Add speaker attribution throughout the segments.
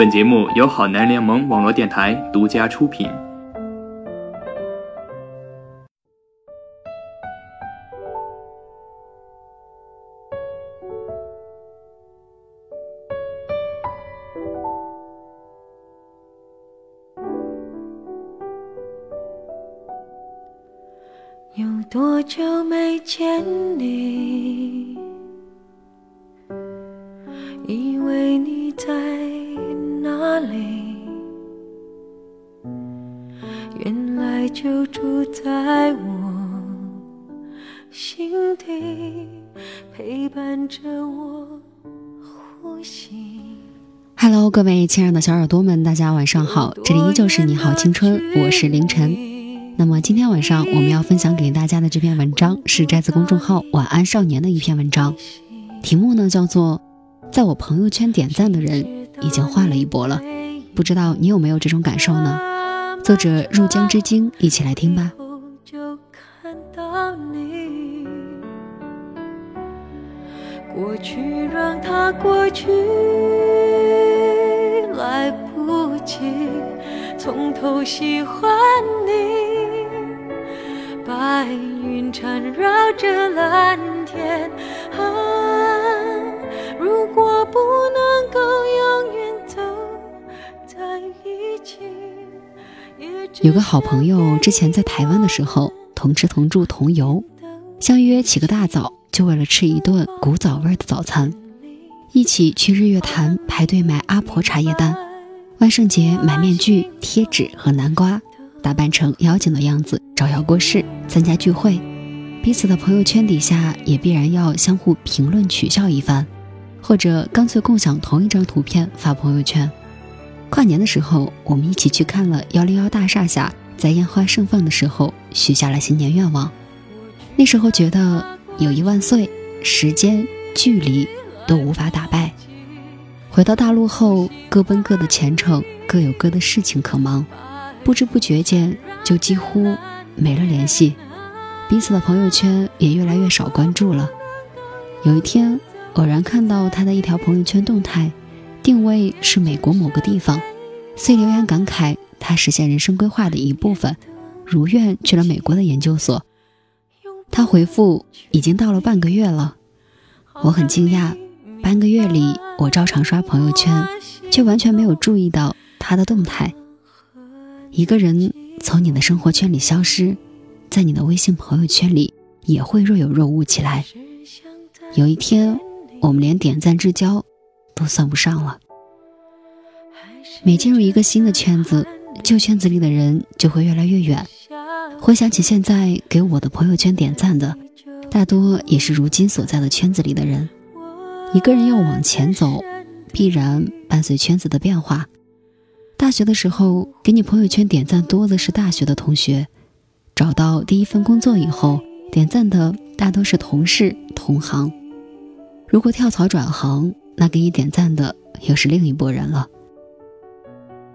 Speaker 1: 本节目由好男联盟网络电台独家出品。
Speaker 2: 有多久没见你？以为你在就住在我心底，陪伴着我呼吸。
Speaker 3: Hello，各位亲爱的小耳朵们，大家晚上好，这里依旧是你好青春，我是凌晨。那么今天晚上我们要分享给大家的这篇文章是摘自公众号“晚安少年”的一篇文章，题目呢叫做“在我朋友圈点赞的人已经换了一波了”，不知道你有没有这种感受呢？作者入江之鲸，一起来听吧。
Speaker 2: 就看到你，过去让它过去，来不及从头喜欢你。白云缠绕着蓝天，啊，如果不能够
Speaker 3: 有个好朋友之前在台湾的时候，同吃同住同游，相约起个大早，就为了吃一顿古早味的早餐，一起去日月潭排队买阿婆茶叶蛋，万圣节买面具、贴纸和南瓜，打扮成妖精的样子招摇过市参加聚会，彼此的朋友圈底下也必然要相互评论取笑一番，或者干脆共享同一张图片发朋友圈。跨年的时候，我们一起去看了幺零幺大厦下，在烟花盛放的时候许下了新年愿望。那时候觉得有一万岁，时间、距离都无法打败。回到大陆后，各奔各的前程，各有各的事情可忙，不知不觉间就几乎没了联系，彼此的朋友圈也越来越少关注了。有一天，偶然看到他的一条朋友圈动态。定位是美国某个地方，遂留言感慨他实现人生规划的一部分，如愿去了美国的研究所。他回复已经到了半个月了，我很惊讶，半个月里我照常刷朋友圈，却完全没有注意到他的动态。一个人从你的生活圈里消失，在你的微信朋友圈里也会若有若无起来。有一天，我们连点赞之交。都算不上了。每进入一个新的圈子，旧圈子里的人就会越来越远。回想起现在给我的朋友圈点赞的，大多也是如今所在的圈子里的人。一个人要往前走，必然伴随圈子的变化。大学的时候，给你朋友圈点赞多的是大学的同学；找到第一份工作以后，点赞的大多是同事、同行。如果跳槽转行，那给你点赞的又是另一拨人了。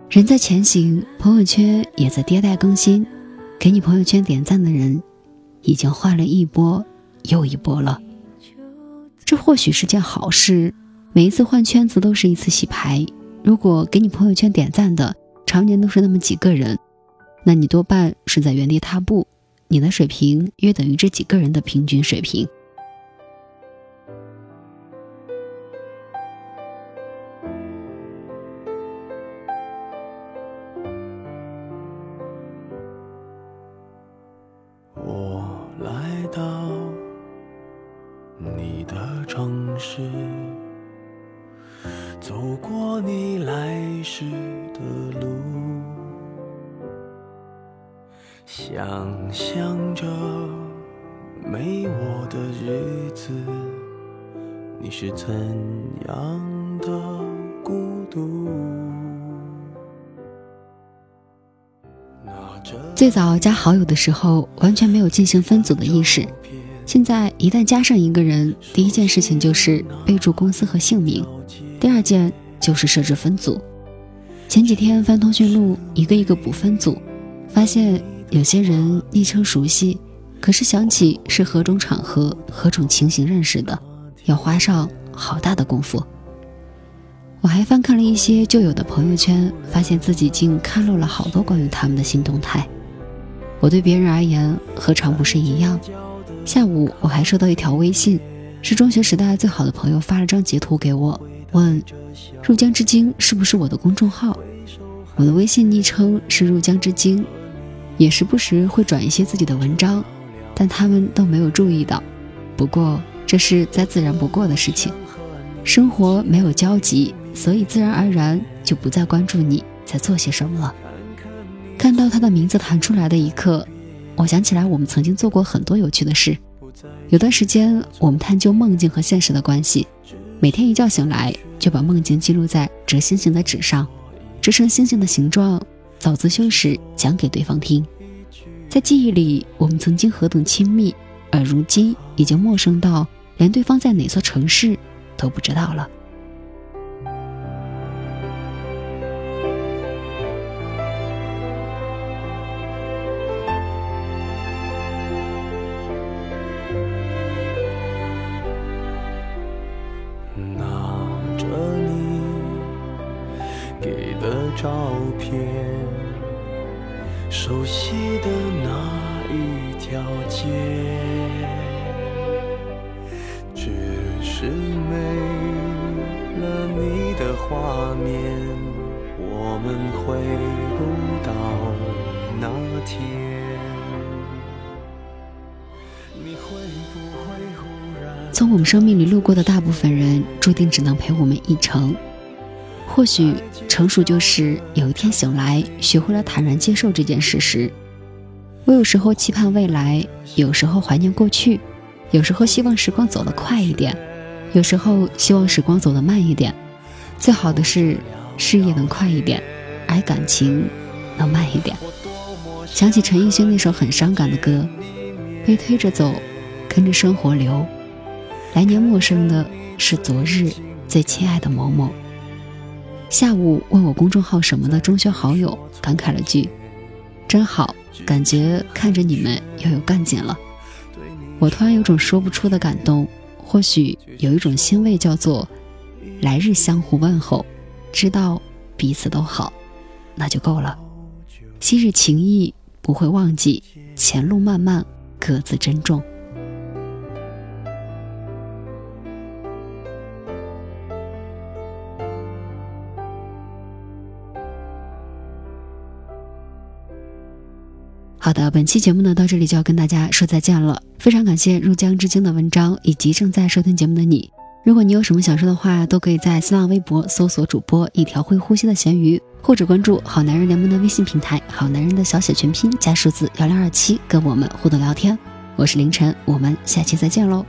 Speaker 3: 人在前行，朋友圈也在迭代更新，给你朋友圈点赞的人，已经换了一波又一波了。这或许是件好事，每一次换圈子都是一次洗牌。如果给你朋友圈点赞的常年都是那么几个人，那你多半是在原地踏步，你的水平约等于这几个人的平均水平。
Speaker 4: 想着没我的日子，你是怎样的孤独？
Speaker 3: 最早加好友的时候，完全没有进行分组的意识。现在一旦加上一个人，第一件事情就是备注公司和姓名，第二件就是设置分组。前几天翻通讯录，一个一个补分组，发现有些人昵称熟悉，可是想起是何种场合、何种情形认识的，要花上好大的功夫。我还翻看了一些旧有的朋友圈，发现自己竟看漏了好多关于他们的新动态。我对别人而言，何尝不是一样？下午我还收到一条微信，是中学时代最好的朋友发了张截图给我，问“入江之鲸”是不是我的公众号？我的微信昵称是“入江之鲸”，也时不时会转一些自己的文章，但他们都没有注意到。不过这是再自然不过的事情，生活没有交集，所以自然而然就不再关注你在做些什么了。看到他的名字弹出来的一刻，我想起来我们曾经做过很多有趣的事。有段时间，我们探究梦境和现实的关系，每天一觉醒来就把梦境记录在折星星的纸上，折成星星的形状，早自修时讲给对方听。在记忆里，我们曾经何等亲密，而如今已经陌生到连对方在哪座城市都不知道了。
Speaker 4: 拿着你给的照片，熟悉的那一条街，只是没了你的画面，我们回不到那天。
Speaker 3: 你会不会忽然从我们生命里路过的大部分人，注定只能陪我们一程。或许成熟就是有一天醒来，学会了坦然接受这件事实。我有时候期盼未来，有时候怀念过去，有时候希望时光走得快一点，有时候希望时光走得慢一点。最好的是事业能快一点，而感情能慢一点。想起陈奕迅那首很伤感的歌，被推着走，跟着生活流。来年陌生的是昨日最亲爱的某某。下午问我公众号什么的中学好友感慨了句：“真好，感觉看着你们又有干劲了。”我突然有种说不出的感动，或许有一种欣慰，叫做“来日相互问候，知道彼此都好，那就够了。昔日情谊不会忘记，前路漫漫，各自珍重。”好的，本期节目呢到这里就要跟大家说再见了。非常感谢入江之鲸的文章以及正在收听节目的你。如果你有什么想说的话，都可以在新浪微博搜索主播一条会呼吸的咸鱼，或者关注好男人联盟的微信平台“好男人”的小写全拼加数字幺零二七，跟我们互动聊天。我是凌晨，我们下期再见喽。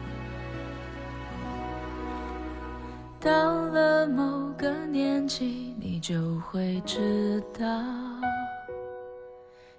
Speaker 5: 到了某个年纪，你就会知道。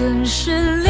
Speaker 5: 更是